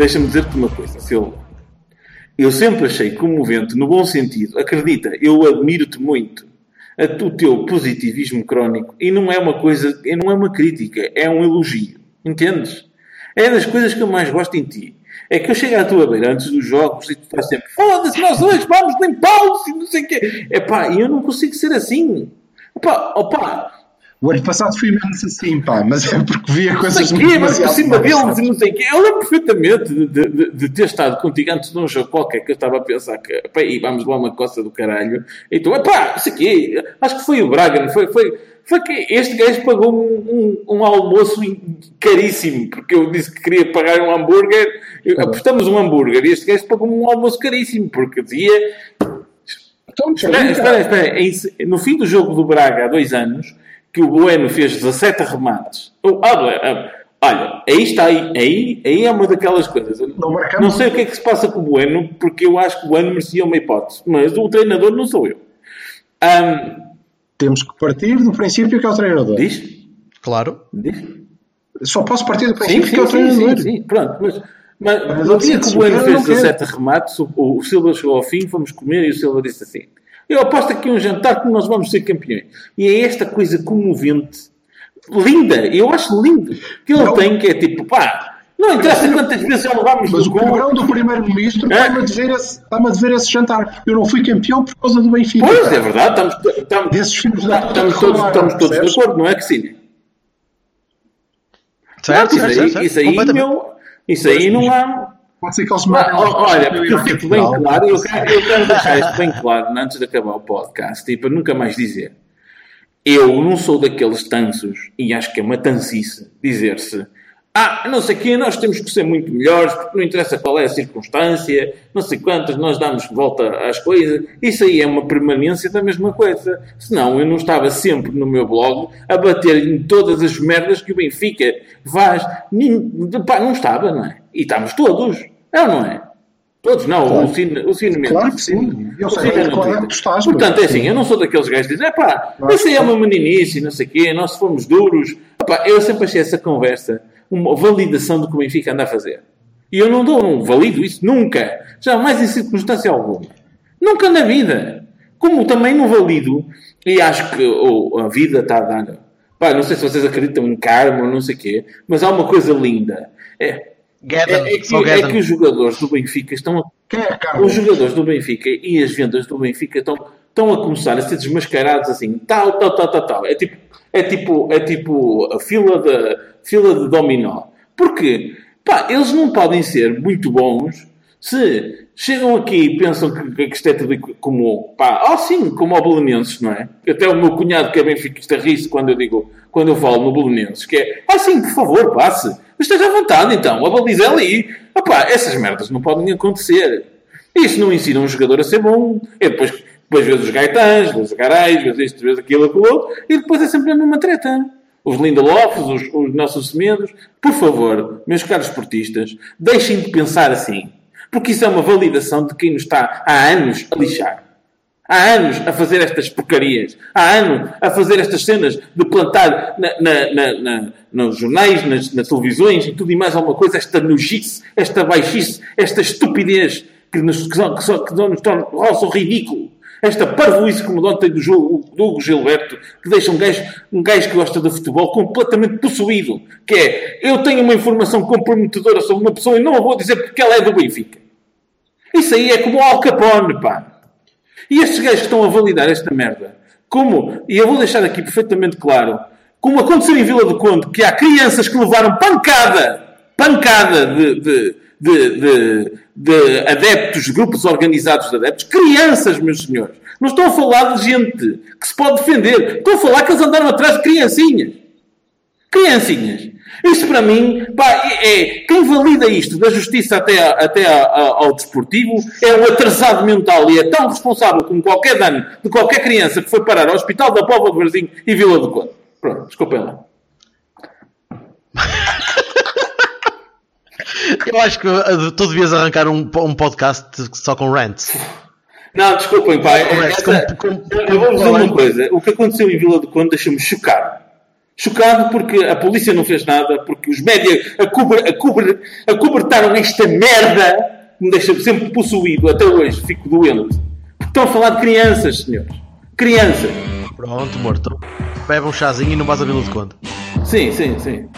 Deixa-me dizer-te uma coisa, Silva. Eu sempre achei comovente, no bom sentido. Acredita, eu admiro-te muito. A- O teu positivismo crónico. E não é uma coisa, não é uma crítica, é um elogio. Entendes? É das coisas que eu mais gosto em ti. É que eu chego à tua beira antes dos jogos e tu estás sempre foda-se, nós hoje vamos limpá-los e não sei o quê. Epá, e eu não consigo ser assim. Opa, opa, O ano passado fui menos assim, pá, mas é porque via coisas sei o quê, mas por cima deles e não sei o quê. Eu lembro perfeitamente de, de- de ter estado contigo antes de um jogo qualquer que eu estava a pensar que, pá, e vamos lá uma coça do caralho. E tu, epá, isso aqui, acho que foi o Braga, foi? Foi, foi que este gajo pagou um, um- um almoço caríssimo, porque eu disse que queria pagar um hambúrguer, eu- apostamos um hambúrguer, e este gajo pagou um almoço caríssimo, porque dizia, Então, Espera, espera, espera. Se- No fim do jogo do Braga, há dois anos, que o Bueno fez 17 remates. Oh, ah, ah, Olha, aí está, aí, aí, aí é uma daquelas coisas. Não. Não sei o que é que se passa com o Bueno, porque eu acho que o Bueno merecia uma hipótese, mas o treinador não sou eu. Ahm, Temos que partir do princípio que é o treinador. diz? Claro. Diz? Só posso partir do Sim, princípio sim, que é o sim, treinador. sim, sim. Pronto, mas, mas Mas no dia que o Bueno fez não quero. 17 remates, o, o Silva chegou ao fim, fomos comer e o Silva disse assim: Eu aposto aqui um jantar que nós vamos ser campeões. E é esta coisa comovente, linda, eu acho lindo, que ele Não. tem, que é tipo, pá, não interessa quantas vezes já levámos Mas o gol. cabrão do primeiro-ministro É. está-me a, dever esse- a esse jantar. Eu não fui campeão por causa do Benfica. Pois, é verdade, estamos, estamos, Desses filhos da puta estamos todos, estamos todos de acordo, não é que sim? Certo, isso certo, aí, certo, isso aí, meu, isso aí não há. Pode ser que eles ó, olha, porque eu fico bem claro, eu quero, eu quero deixar isto bem claro antes de acabar o podcast e para nunca mais dizer. Eu não sou daqueles tansos, e acho que é uma tancice, dizer-se ah, não sei o quê, nós temos que ser muito melhores, porque não interessa qual é a circunstância, não sei quantas, nós damos volta às coisas. Isso aí é uma permanência da mesma coisa. Senão eu não estava sempre no meu blog a bater em todas as merdas que o Benfica faz. Nin- Pá, não estava, não é? E estamos todos. É ou não é? Todos não, o Cine, o Cine mesmo. Claro que sim. Eu sei é Twitter. que tu estás, Portanto, é assim, eu não sou daqueles gajos que dizem, é pá, Claro isso aí é uma meninice, não sei o quê, nós fomos duros. Epá, eu sempre achei essa conversa uma validação do que o Benfica anda a fazer. E eu não dou, não valido isso nunca. Jamais em circunstância alguma. Nunca na vida. Como também não valido, e acho que oh, a vida está a dar. Pá, não sei se vocês acreditam em karma ou não sei o quê, mas há uma coisa linda. É, Guedes, é, é que, é que os jogadores do Benfica estão a é os jogadores do Benfica e as vendas do Benfica estão, estão a começar a ser desmascarados assim, tal, tal, tal, tal, tal. É tipo, é tipo, é tipo a fila de, fila de dominó. Porque, pá, eles não podem ser muito bons se chegam aqui e pensam que, que isto é tudo como, pá, oh sim, como ao Belenenses, não é? Até o meu cunhado que é benfiquista ri-se quando eu digo, quando eu falo no Belenenses, que é, ah sim, por favor, passe. Mas esteja à vontade então, a baliza é ali. Ah pá, essas merdas não podem acontecer. Isso não ensina um jogador a ser bom. E depois, depois vês os gaitãs, vês os garais, vês isto, vês aquilo, aquilo outro, e depois é sempre a mesma treta. Os Lindelofs, os, os nossos semedos. Por favor, meus caros esportistas, deixem de pensar assim. Porque isso é uma validação de quem nos está há anos a lixar. Há anos a fazer estas porcarias. Há anos a fazer estas cenas de plantar na- na- na- na- nos jornais, nas, nas televisões e tudo e mais alguma coisa, esta nojice, esta baixice, esta estupidez que nos, que só, que só, que nos torna o ridículo. Esta parvoíce como de ontem do, jogo, do Hugo Gilberto, que deixa um gajo, um gajo que gosta de futebol completamente possuído. Que é, eu tenho uma informação comprometedora sobre uma pessoa e não a vou dizer porque ela é do Benfica. Isso aí é como o Al Capone, pá. E estes gajos que estão a validar esta merda, como, e eu vou deixar aqui perfeitamente claro, como aconteceu em Vila do Conde, que há crianças que levaram pancada, pancada de, de, de, de, de adeptos, grupos organizados de adeptos, crianças, meus senhores. Não estou a falar de gente que se pode defender. Estou a falar que eles andaram atrás de criancinhas. Criancinhas. Isso para mim, pá, é, é quem valida isto da justiça até, até a, a, ao desportivo é um atrasado mental e é tão responsável como qualquer dano de qualquer criança que foi parar ao Hospital da Póvoa de Varzim e Vila do Conde. Pronto, desculpem lá. Eu acho que uh, tu devias arrancar um, um podcast só com rants. Não, desculpem. Essa, eu vou dizer uma coisa. O que aconteceu em Vila do Conde deixa-me chocado. Chocado porque a polícia não fez nada, porque os médias acobertaram esta merda que me deixa sempre possuído até hoje. Fico doente. Porque estão a falar de crianças, senhores. Crianças. Pronto, morto. Bebe um chazinho e não vais a Vila do Conde. Sim, sim, sim.